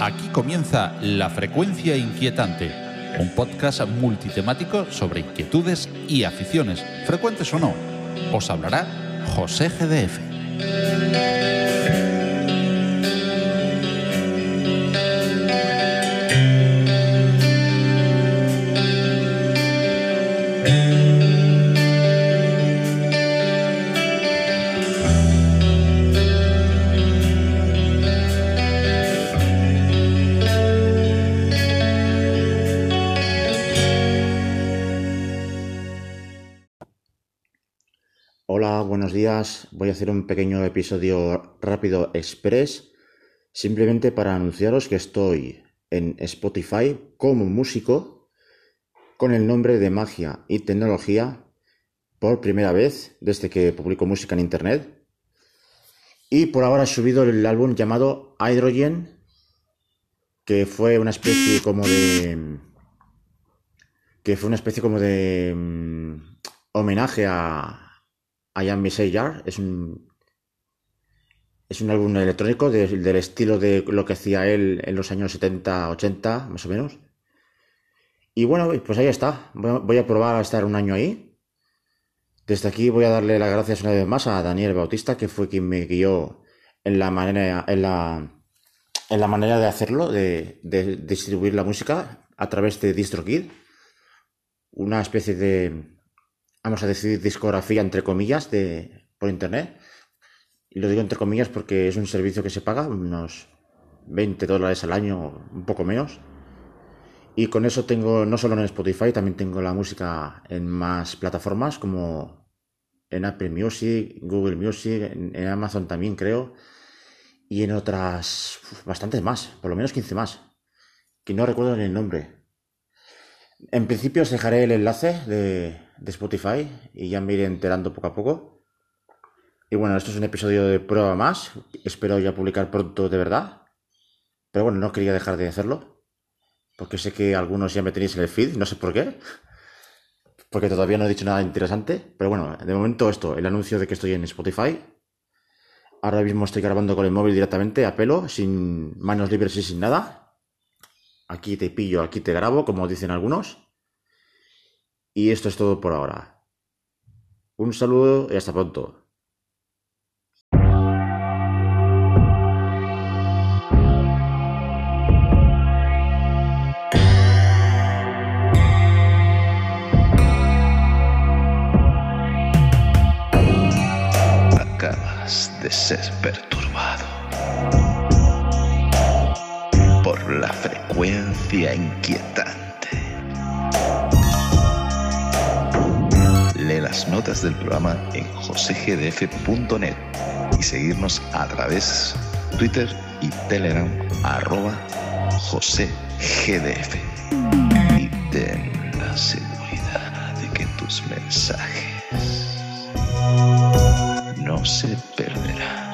Aquí comienza La Frecuencia Inquietante, un podcast multitemático sobre inquietudes y aficiones, frecuentes o no. Os hablará José GDF. Hola, buenos días. Voy a hacer un pequeño episodio rápido express, simplemente para anunciaros que estoy en Spotify como músico con el nombre de Magia y Tecnología por primera vez desde que publico música en Internet. Y por ahora he subido el álbum llamado Hydrogen, que fue una especie como de... que fue una especie como de mm, homenaje a, I Am Jar es un es un álbum electrónico del estilo de lo que hacía él en los años 70, 80, más o menos. Y bueno, pues ahí está. Voy a probar a estar un año ahí. Desde aquí voy a darle las gracias una vez más a Daniel Bautista, que fue quien me guió en la manera, en la, en la manera de hacerlo, de, de distribuir la música a través de DistroKid. Una especie de, vamos a decir, discografía entre comillas de, por internet. Y lo digo entre comillas porque es un servicio que se paga unos 20 dólares al año, un poco menos. Y con eso tengo, no solo en Spotify, también tengo la música en más plataformas como en Apple Music, Google Music, en, Amazon también creo. Y en otras, bastantes más, por lo menos 15 más. Que no recuerdo ni el nombre. En principio os dejaré el enlace de, Spotify y ya me iré enterando poco a poco. Y bueno, esto es un episodio de prueba más. Espero ya publicar pronto de verdad. Pero bueno, no quería dejar de hacerlo. Porque sé que algunos ya me tenéis en el feed, no sé por qué. Porque todavía no he dicho nada interesante. Pero bueno, de momento esto, el anuncio de que estoy en Spotify. Ahora mismo estoy grabando con el móvil directamente a pelo, sin manos libres y sin nada. Aquí te pillo, aquí te grabo, como dicen algunos. Y esto es todo por ahora. Un saludo y hasta pronto. Acabas de ser perturbado por la frecuencia inquietante. Lee las notas del programa en josegdf.net y seguirnos a través Twitter y Telegram arroba josegdf. Y ten la seguridad de que tus mensajes no se perderán.